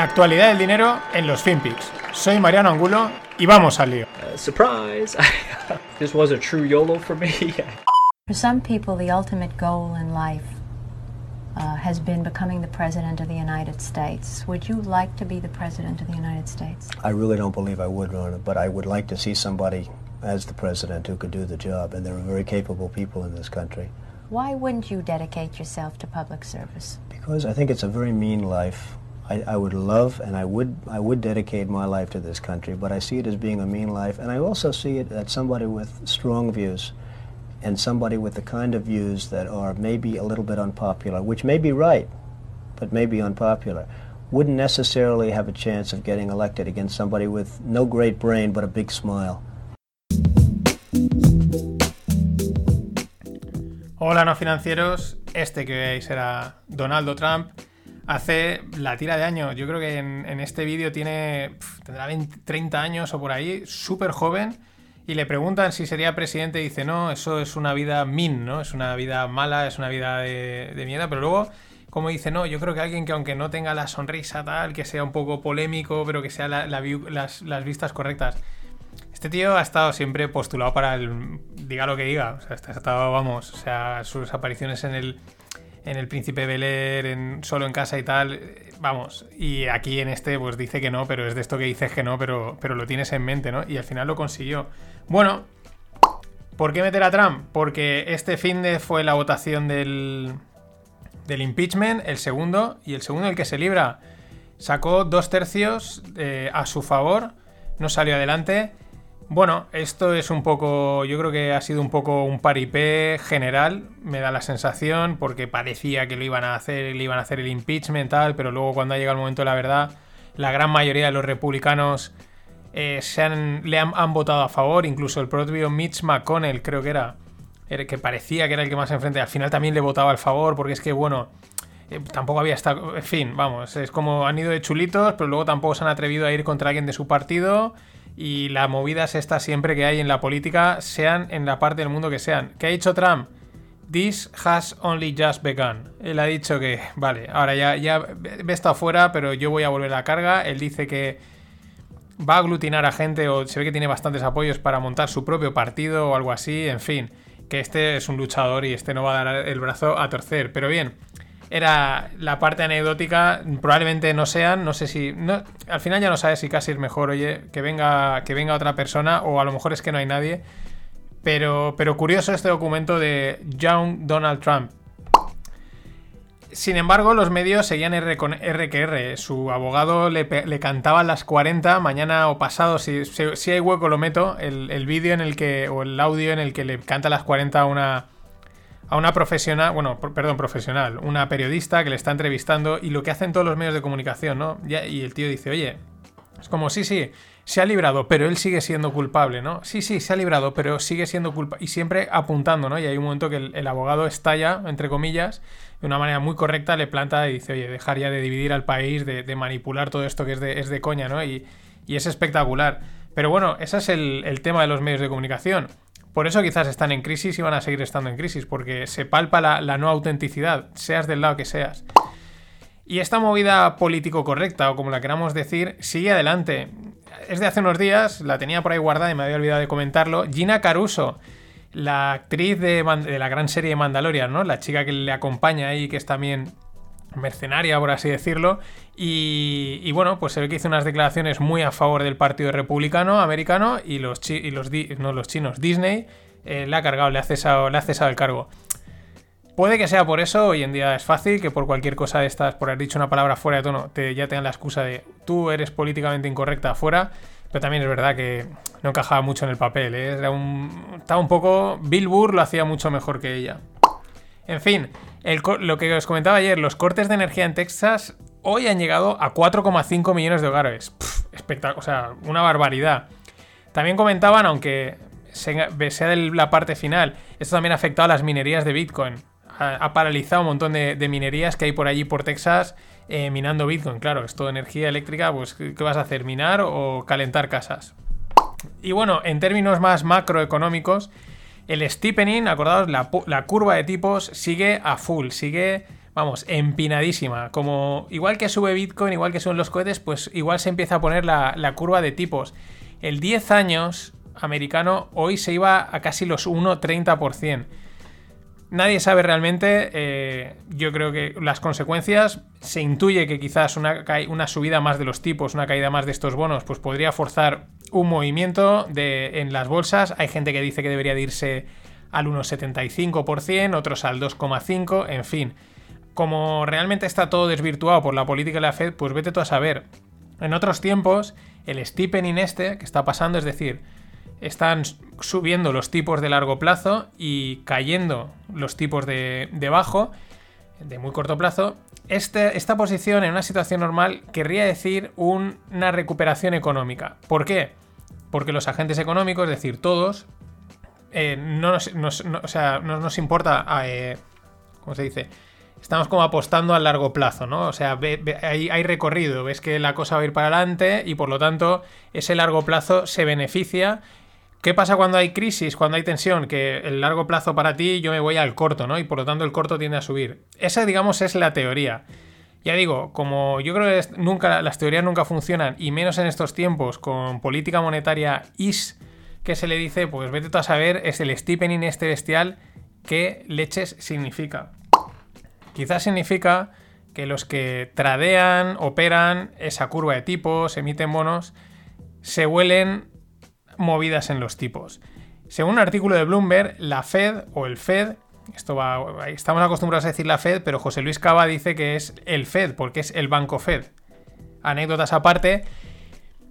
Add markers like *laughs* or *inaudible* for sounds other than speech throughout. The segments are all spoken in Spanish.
La actualidad del dinero en los FinPix. Soy Mariano Angulo y vamos al lío. Uh, surprise! *laughs* this was a true YOLO for me. For some people, the ultimate goal in life uh, has been becoming the President of the United States. Would you like to be the President of the United States? I really don't believe I would, Rona, but I would like to see somebody as the President who could do the job, and there are very capable people in this country. Why wouldn't you dedicate yourself to public service? Because I think it's a very mean life. I, I would love and I would I would dedicate my life to this country, but I see it as being a mean life, and I also see it as somebody with strong views, and somebody with the kind of views that are maybe a little bit unpopular, which may be right, but may be unpopular, wouldn't necessarily have a chance of getting elected against somebody with no great brain but a big smile. Hola no financieros, este que veis era Donaldo Trump. Hace la tira de años, yo creo que en, este vídeo tiene, tendrá 30 años o por ahí, súper joven, y le preguntan si sería presidente y dice, no, eso es una vida min, ¿no? Es una vida mala, es una vida de, mierda, pero luego, como dice, no, yo creo que alguien que aunque no tenga la sonrisa tal, que sea un poco polémico, pero que sea las, las vistas correctas. Este tío ha estado siempre postulado para el. diga lo que diga. O sea, ha estado, vamos, o sea, sus apariciones en el. En el Príncipe Beler, en Solo en Casa y tal, vamos. Y aquí en este, pues dice que no, pero es de esto que dices que no, pero, pero lo tienes en mente, ¿no? Y al final lo consiguió. Bueno, ¿por qué meter a Trump? Porque este fin de fue la votación del, del impeachment, el segundo, y el segundo el que se libra. Sacó dos tercios eh, a su favor, no salió adelante. Bueno, esto es un poco, yo creo que ha sido un poco un paripé general, me da la sensación, porque parecía que lo iban a hacer, le iban a hacer el impeachment tal, pero luego cuando ha llegado el momento de la verdad, la gran mayoría de los republicanos eh, se han, le han, votado a favor, incluso el propio Mitch McConnell creo que era, que parecía que era el que más enfrente, al final también le votaba al favor, porque es que bueno, eh, tampoco había estado, en fin, vamos, es como han ido de chulitos, pero luego tampoco se han atrevido a ir contra alguien de su partido y la movida es esta siempre que hay en la política, sean en la parte del mundo que sean. ¿Qué ha dicho Trump? This has only just begun. Él ha dicho que, vale, ahora ya, ya ve estado fuera, pero yo voy a volver a la carga. Él dice que va a aglutinar a gente o se ve que tiene bastantes apoyos para montar su propio partido o algo así. En fin, que este es un luchador y este no va a dar el brazo a torcer. Pero bien, era la parte anecdótica, probablemente no sean, no sé si, al final ya no sabes si casi es mejor, oye, que venga, que venga otra persona o a lo mejor es que no hay nadie, pero, pero curioso este documento de Young Donald Trump. Sin embargo, los medios seguían R con R que R. Su abogado le, cantaba a las 40, mañana o pasado, si, si, hay hueco lo meto, el, el vídeo en el que, o el audio en el que le canta a las 40 a una, a una profesional, bueno, perdón, profesional, una periodista que le está entrevistando y lo que hacen todos los medios de comunicación, ¿no? y el tío dice, oye, es como, sí, sí, se ha librado, pero él sigue siendo culpable, ¿no? Sí, sí, se ha librado, pero sigue siendo culpable. Y siempre apuntando, ¿no? Y hay un momento que el, abogado estalla, entre comillas, de una manera muy correcta, le planta y dice, oye, dejar ya de dividir al país, de, manipular todo esto que es de, es de coña, ¿no? Y, es espectacular. Pero bueno, ese es el, el tema de los medios de comunicación. Por eso quizás están en crisis y van a seguir estando en crisis, porque se palpa la, no autenticidad, seas del lado que seas. Y esta movida político correcta, o como la queramos decir, sigue adelante. Es de hace unos días, la tenía por ahí guardada y me había olvidado de comentarlo. Gina Caruso, la actriz de, la gran serie de Mandalorian, ¿no? La chica que le acompaña ahí, que es también mercenaria, por así decirlo. Y, bueno, pues se ve que hizo unas declaraciones muy a favor del Partido Republicano americano y los, y no, los chinos, Disney, eh, le ha cargado, le ha, cesado, le ha cesado el cargo. Puede que sea por eso, hoy en día es fácil que por cualquier cosa de estas, por haber dicho una palabra fuera de tono, te, ya tengan la excusa de tú eres políticamente incorrecta afuera, pero también es verdad que no encajaba mucho en el papel, ¿eh? Era estaba un poco... Bill Burr lo hacía mucho mejor que ella. En fin, lo que os comentaba ayer, los cortes de energía en Texas hoy han llegado a 4,5 millones de hogares. Espectacular, o sea, una barbaridad. También comentaban, aunque sea de la parte final, esto también ha afectado a las minerías de Bitcoin. Ha, paralizado un montón de, minerías que hay por allí por Texas eh, minando Bitcoin. Claro, esto de energía eléctrica, pues ¿qué vas a hacer? ¿Minar o calentar casas? Y bueno, en términos más macroeconómicos, el steepening, acordaos, la, curva de tipos sigue a full, sigue vamos, empinadísima. Como igual que sube Bitcoin, igual que suben los cohetes, pues igual se empieza a poner la, la curva de tipos. El 10 años americano hoy se iba a casi los 1,30%. Nadie sabe realmente, eh, yo creo que las consecuencias, se intuye que quizás una, una, subida más de los tipos, una caída más de estos bonos, pues podría forzar un movimiento de, en las bolsas. Hay gente que dice que debería de irse al 1,75%, otros al 2,5%, en fin. Como realmente está todo desvirtuado por la política de la Fed, pues vete tú a saber. En otros tiempos, el steepening este que está pasando, es decir, están subiendo los tipos de largo plazo y cayendo los tipos de, bajo, de muy corto plazo, este, esta posición en una situación normal querría decir una recuperación económica. ¿Por qué? Porque los agentes económicos, es decir, todos, eh, no, nos, o sea, no, nos, importa, eh, ¿cómo se dice? Estamos como apostando a largo plazo, ¿no? O sea, hay, hay, recorrido, ves que la cosa va a ir para adelante y por lo tanto ese largo plazo se beneficia ¿Qué pasa cuando hay crisis, cuando hay tensión? Que el largo plazo para ti yo me voy al corto, ¿no? Y por lo tanto el corto tiende a subir. Esa, digamos, es la teoría. Ya digo, como yo creo que nunca, las teorías nunca funcionan, y menos en estos tiempos, con política monetaria is, que se le dice, pues vete tú a saber, es el steepening este bestial, ¿qué leches significa? Quizás significa que los que tradean, operan esa curva de tipos, emiten bonos, se huelen movidas en los tipos. Según un artículo de Bloomberg, la Fed o el Fed, esto va, estamos acostumbrados a decir la Fed, pero José Luis Cava dice que es el Fed, porque es el banco Fed. Anécdotas aparte,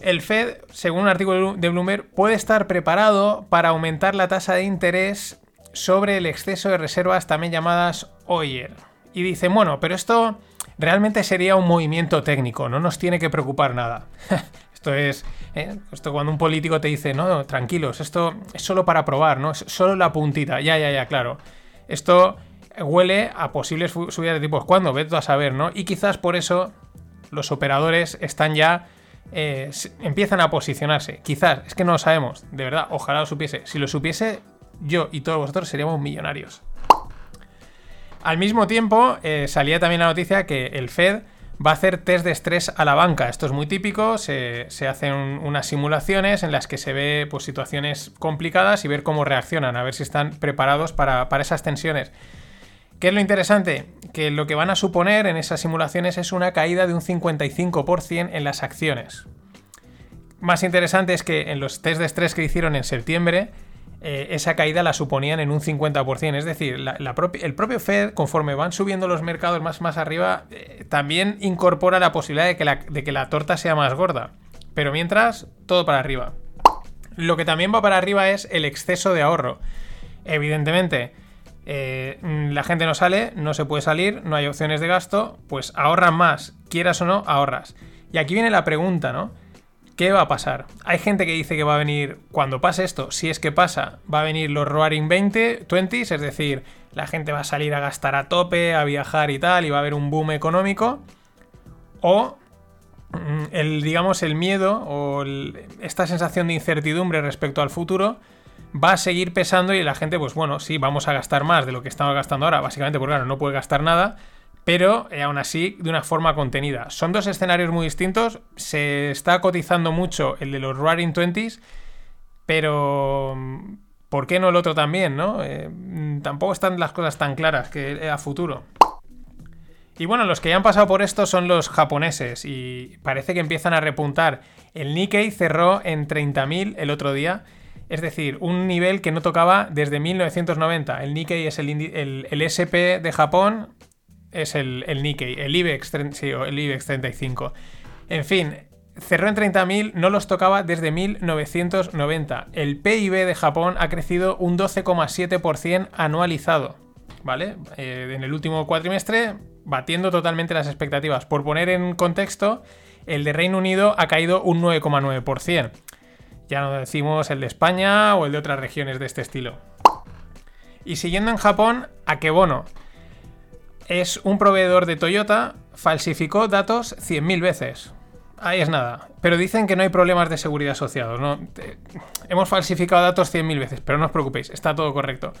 el Fed, según un artículo de Bloomberg, puede estar preparado para aumentar la tasa de interés sobre el exceso de reservas, también llamadas OIR. Y dice, bueno, pero esto realmente sería un movimiento técnico, no nos tiene que preocupar nada. *laughs* Esto es. ¿eh? Esto cuando un político te dice, no, tranquilos, esto es solo para probar, ¿no? Es solo la puntita. Ya, ya, ya, claro. Esto huele a posibles subidas de tipos. ¿Cuándo? Vete a saber, ¿no? Y quizás por eso los operadores están ya. Eh, empiezan a posicionarse. Quizás, es que no lo sabemos. De verdad, ojalá lo supiese. Si lo supiese, yo y todos vosotros seríamos millonarios. Al mismo tiempo, eh, salía también la noticia que el Fed va a hacer test de estrés a la banca. Esto es muy típico, se, hacen unas simulaciones en las que se ve pues, situaciones complicadas y ver cómo reaccionan, a ver si están preparados para, esas tensiones. ¿Qué es lo interesante? Que lo que van a suponer en esas simulaciones es una caída de un 55% en las acciones. Más interesante es que en los test de estrés que hicieron en septiembre, eh, esa caída la suponían en un 50%. Es decir, el propio Fed, conforme van subiendo los mercados más, más arriba, eh, también incorpora la posibilidad de que la, de que la torta sea más gorda. Pero mientras, todo para arriba. Lo que también va para arriba es el exceso de ahorro. Evidentemente, eh, la gente no sale, no se puede salir, no hay opciones de gasto, pues ahorran más, quieras o no, ahorras. Y aquí viene la pregunta, ¿no? ¿Qué va a pasar? Hay gente que dice que va a venir, cuando pase esto, si es que pasa, va a venir los Roaring 20, 20s, es decir, la gente va a salir a gastar a tope, a viajar y tal, y va a haber un boom económico. O mm, el, digamos, el miedo o esta sensación de incertidumbre respecto al futuro va a seguir pesando y la gente, pues bueno, sí, vamos a gastar más de lo que estamos gastando ahora, básicamente porque claro, no puede gastar nada, pero eh, aún así de una forma contenida. Son dos escenarios muy distintos, se está cotizando mucho el de los Roaring Twenties, pero mm, ¿por qué no el otro también, no? Eh, mm, tampoco están las cosas tan claras que a futuro. Y bueno, los que ya han pasado por esto son los japoneses y parece que empiezan a repuntar. El Nikkei cerró en 30.000 el otro día, es decir, un nivel que no tocaba desde 1990. El Nikkei es el SP de Japón, es el, Nikkei, el IBEX, el IBEX 35. En fin, cerró en 30.000, no los tocaba desde 1990. El PIB de Japón ha crecido un 12,7% anualizado, ¿vale? Eh, en el último cuatrimestre, batiendo totalmente las expectativas. Por poner en contexto, el de Reino Unido ha caído un 9,9%. Ya no decimos el de España o el de otras regiones de este estilo. Y siguiendo en Japón, Akebono es un proveedor de Toyota, falsificó datos 100.000 veces. Ahí es nada. Pero dicen que no hay problemas de seguridad asociados. ¿no? Hemos falsificado datos 100.000 veces, pero no os preocupéis, está todo correcto.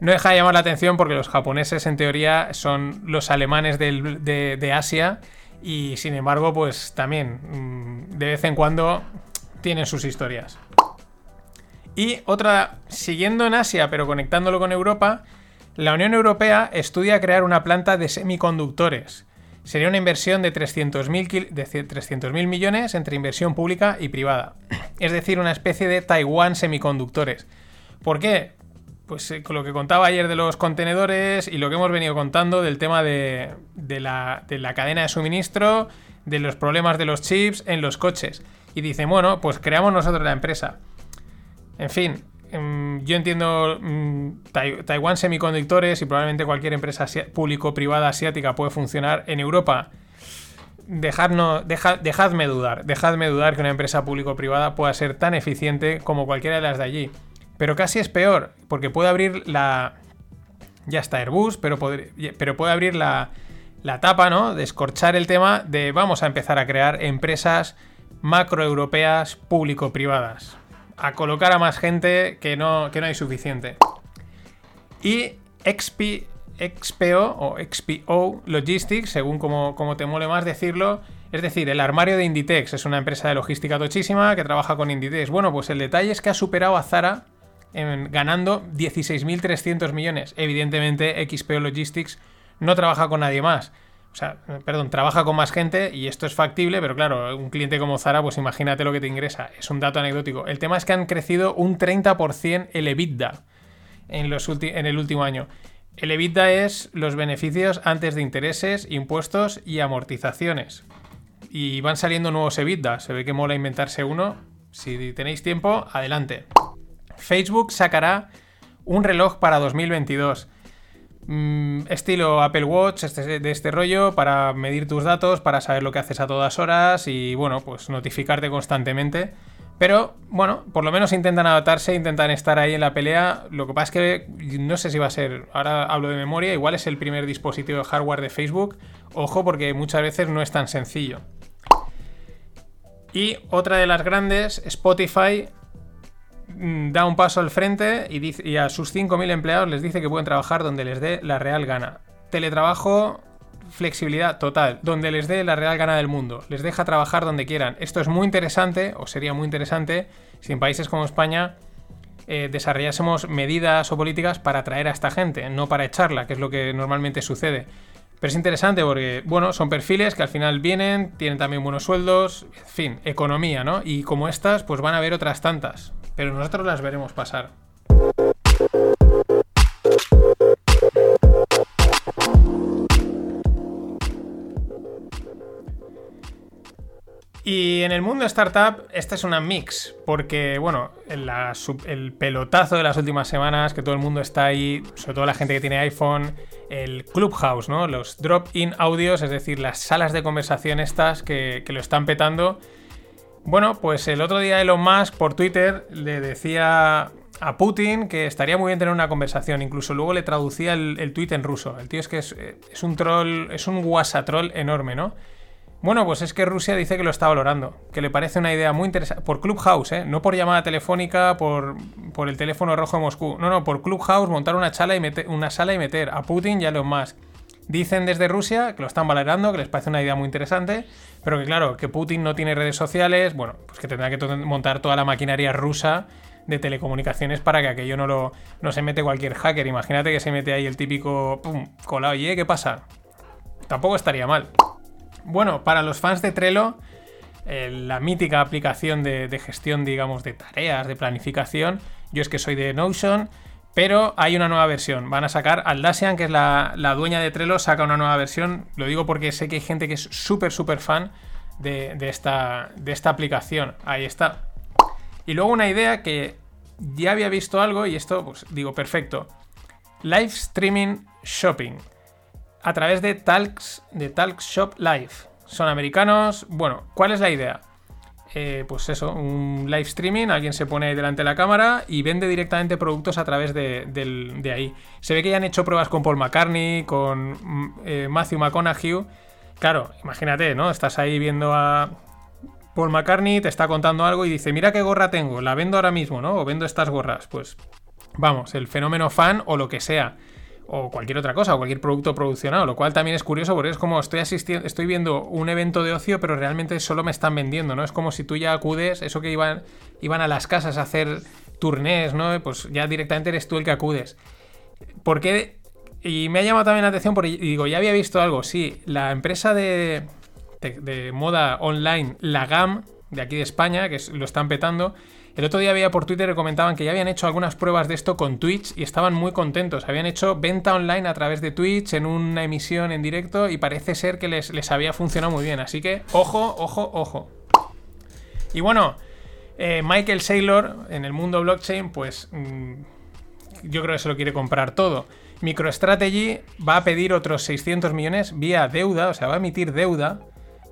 No deja de llamar la atención porque los japoneses, en teoría, son los alemanes de, de Asia y, sin embargo, pues también mm, de vez en cuando tienen sus historias. Y otra, siguiendo en Asia, pero conectándolo con Europa, la Unión Europea estudia crear una planta de semiconductores. Sería una inversión de 300.000 kil- de 300.000 millones entre inversión pública y privada. Es decir, una especie de Taiwán semiconductores. ¿Por qué? Pues eh, con lo que contaba ayer de los contenedores y lo que hemos venido contando del tema de, la, de la cadena de suministro, de los problemas de los chips en los coches. Y dicen, bueno, pues creamos nosotros la empresa. En fin, yo entiendo mm, Tai- Taiwán Semiconductores y probablemente cualquier empresa público-privada asiática puede funcionar en Europa. Dejadme dudar, dejadme dudar que una empresa público-privada pueda ser tan eficiente como cualquiera de las de allí. Pero casi es peor, porque puede abrir la... Ya está Airbus, pero, puede abrir la, tapa, ¿no? De escorchar el tema de vamos a empezar a crear empresas macroeuropeas público-privadas. A colocar a más gente que no, que no hay suficiente. Y XP, XPO o XPO Logistics, según como, te mole más decirlo, es decir, el armario de Inditex es una empresa de logística tochísima que trabaja con Inditex. Bueno, pues el detalle es que ha superado a Zara en- ganando 16.300 millones. Evidentemente, XPO Logistics no trabaja con nadie más. O sea, perdón, trabaja con más gente y esto es factible, pero claro, un cliente como Zara, pues imagínate lo que te ingresa. Es un dato anecdótico. El tema es que han crecido un 30% el EBITDA en, los en el último año. El EBITDA es los beneficios antes de intereses, impuestos y amortizaciones. Y van saliendo nuevos EBITDA. Se ve que mola inventarse uno. Si tenéis tiempo, adelante. Facebook sacará un reloj para 2022. Mm, estilo Apple Watch, este- de este rollo, para medir tus datos, para saber lo que haces a todas horas y, bueno, pues notificarte constantemente. Pero, bueno, por lo menos intentan adaptarse, intentan estar ahí en la pelea. Lo que pasa es que no sé si va a ser, ahora hablo de memoria, igual es el primer dispositivo de hardware de Facebook. Ojo, porque muchas veces no es tan sencillo. Y otra de las grandes, Spotify, da un paso al frente y a sus 5.000 empleados les dice que pueden trabajar donde les dé la real gana. Teletrabajo, flexibilidad total, donde les dé la real gana del mundo. Les deja trabajar donde quieran. Esto es muy interesante, o sería muy interesante, si en países como España eh, desarrollásemos medidas o políticas para atraer a esta gente, no para echarla, que es lo que normalmente sucede. Pero es interesante porque, bueno, son perfiles que al final vienen, tienen también buenos sueldos, en fin, economía, ¿no? Y como estas, pues van a haber otras tantas. Pero nosotros las veremos pasar. Y en el mundo startup, esta es una mix, porque, bueno, el pelotazo de las últimas semanas, que todo el mundo está ahí, sobre todo la gente que tiene iPhone, el Clubhouse, ¿no? Los drop-in audios, es decir, las salas de conversación estas que lo están petando. Bueno, pues el otro día Elon Musk por Twitter le decía a Putin que estaría muy bien tener una conversación. Incluso luego le traducía el, el tweet en ruso. El tío es que es, un troll, es un guasatroll enorme, ¿no? Bueno, pues es que Rusia dice que lo está valorando, que le parece una idea muy interesante. Por Clubhouse, ¿eh? No por llamada telefónica, por, por el teléfono rojo de Moscú. No, no, por Clubhouse montar una, sala y meter, una sala y meter a Putin y a Elon Musk. Dicen desde Rusia que lo están valorando, que les parece una idea muy interesante, pero que claro, que Putin no tiene redes sociales, bueno, pues que tendrá que montar toda la maquinaria rusa de telecomunicaciones para que aquello no lo no se mete cualquier hacker. Imagínate que se mete ahí el típico pum, colado, oye, ¿qué pasa? Tampoco estaría mal. Bueno, para los fans de Trello, eh, la mítica aplicación de gestión, digamos, de tareas, de planificación, yo es que soy de Notion, pero hay una nueva versión. Van a sacar, Aldasian, que es la, la dueña de Trello, saca una nueva versión. Lo digo porque sé que hay gente que es súper, súper fan de, esta, de esta aplicación. Ahí está. Y luego una idea que ya había visto algo y esto, pues digo, perfecto. Live streaming shopping a través de Talks, de Talks Shop Live. Son americanos. Bueno, ¿cuál es la idea? Eh, pues eso, un live streaming, alguien se pone delante de la cámara y vende directamente productos a través de, de ahí. Se ve que ya han hecho pruebas con Paul McCartney, con mm, eh, Matthew McConaughey. Claro, imagínate, ¿no? Estás ahí viendo a Paul McCartney, te está contando algo y dice, mira qué gorra tengo, la vendo ahora mismo, ¿no? O vendo estas gorras. Pues vamos, el fenómeno fan o lo que sea. O cualquier otra cosa, o cualquier producto produccionado, lo cual también es curioso porque es como estoy asistiendo, estoy viendo un evento de ocio, pero realmente solo me están vendiendo, ¿no? Es como si tú ya acudes, eso que iban, iban a las casas a hacer turnés, ¿no? Pues ya directamente eres tú el que acudes. ¿Por qué? Y me ha llamado también la atención porque digo, ya había visto algo, sí, la empresa de, de, de moda online, la GAM, de aquí de España, que es- lo están petando, el otro día había por Twitter que comentaban que ya habían hecho algunas pruebas de esto con Twitch y estaban muy contentos. Habían hecho venta online a través de Twitch en una emisión en directo y parece ser que les, les había funcionado muy bien. Así que, ojo, ojo, ojo. Y bueno, eh, Michael Saylor en el mundo blockchain, pues mm, yo creo que se lo quiere comprar todo. MicroStrategy va a pedir otros 600 millones vía deuda, o sea, va a emitir deuda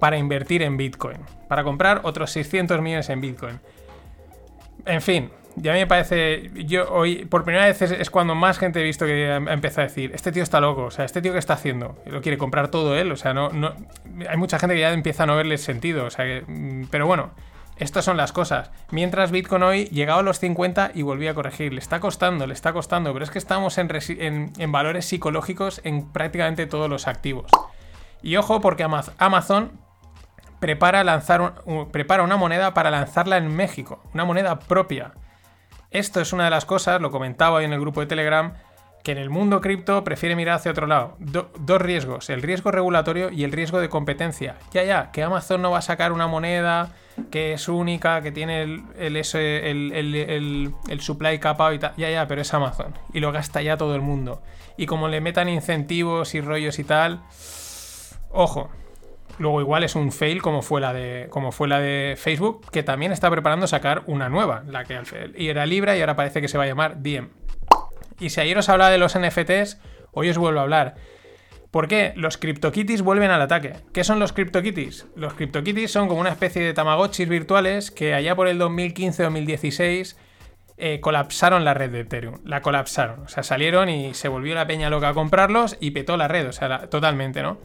para invertir en Bitcoin, para comprar otros 600 millones en Bitcoin. En fin, ya me parece, yo hoy por primera vez es, cuando más gente he visto que ha ha empezado a decir, este tío está loco, o sea, este tío que está haciendo, lo quiere comprar todo él, o sea, no, no, hay mucha gente que ya empieza a no verle sentido, o sea, que, mm, pero bueno, estas son las cosas. Mientras Bitcoin hoy llegaba a los 50 y volvía a corregir. Le está costando, le está costando, pero es que estamos en, en- en valores psicológicos en prácticamente todos los activos. Y ojo, porque Amaz- Amazon prepara, lanzar prepara una moneda para lanzarla en México, una moneda propia. Esto es una de las cosas, lo comentaba hoy en el grupo de Telegram, que en el mundo cripto prefiere mirar hacia otro lado. Do- dos riesgos, el riesgo regulatorio y el riesgo de competencia. Ya, ya, que Amazon no va a sacar una moneda que es única, que tiene el- el- el- el supply capado y tal. Ya, ya, pero es Amazon. Y lo gasta ya todo el mundo. Y como le metan incentivos y rollos y tal, ojo. Luego igual es un fail como fue la de como fue la de Facebook, que también está preparando sacar una nueva, la que y era Libra y ahora parece que se va a llamar Diem. Y si ayer os hablaba de los NFTs, hoy os vuelvo a hablar. ¿Por qué? Los CryptoKitties vuelven al ataque. ¿Qué son los CryptoKitties? Los CryptoKitties son como una especie de Tamagotchis virtuales que allá por el 2015-2016 eh, colapsaron la red de Ethereum. La colapsaron. O sea, salieron y se volvió la peña loca a comprarlos y petó la red. O sea, la- totalmente, ¿no?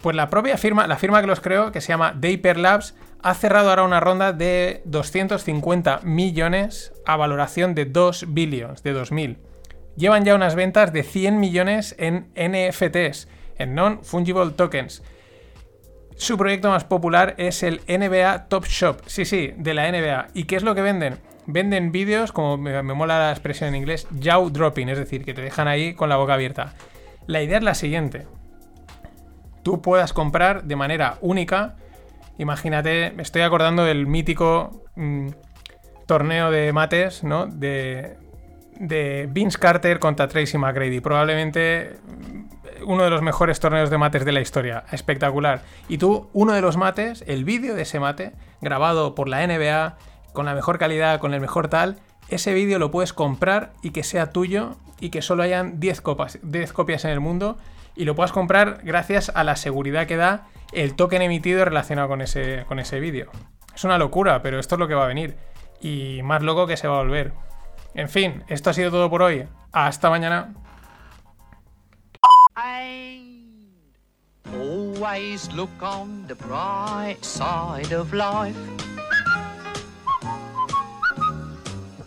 Pues la propia firma, la firma que los creó, que se llama Daper Labs, ha cerrado ahora una ronda de 250 millones a valoración de 2 billions, de 2000. Llevan ya unas ventas de 100 millones en NFTs, en Non-Fungible Tokens. Su proyecto más popular es el NBA Top Shop. Sí, sí, de la NBA. ¿Y qué es lo que venden? Venden vídeos, como me, me mola la expresión en inglés, jaw dropping, es decir, que te dejan ahí con la boca abierta. La idea es la siguiente. Tú puedas comprar de manera única. Imagínate, me estoy acordando del mítico mm, torneo de mates, ¿no? De, de Vince Carter contra Tracy McGrady. Probablemente mm, uno de los mejores torneos de mates de la historia. Espectacular. Y tú, uno de los mates, el vídeo de ese mate, grabado por la NBA, con la mejor calidad, con el mejor tal, ese vídeo lo puedes comprar y que sea tuyo y que solo hayan 10 copas, 10 copias en el mundo y lo puedas comprar gracias a la seguridad que da el token emitido relacionado con ese, con ese vídeo. Es una locura, pero esto es lo que va a venir. Y más loco que se va a volver. En fin, esto ha sido todo por hoy. Hasta mañana.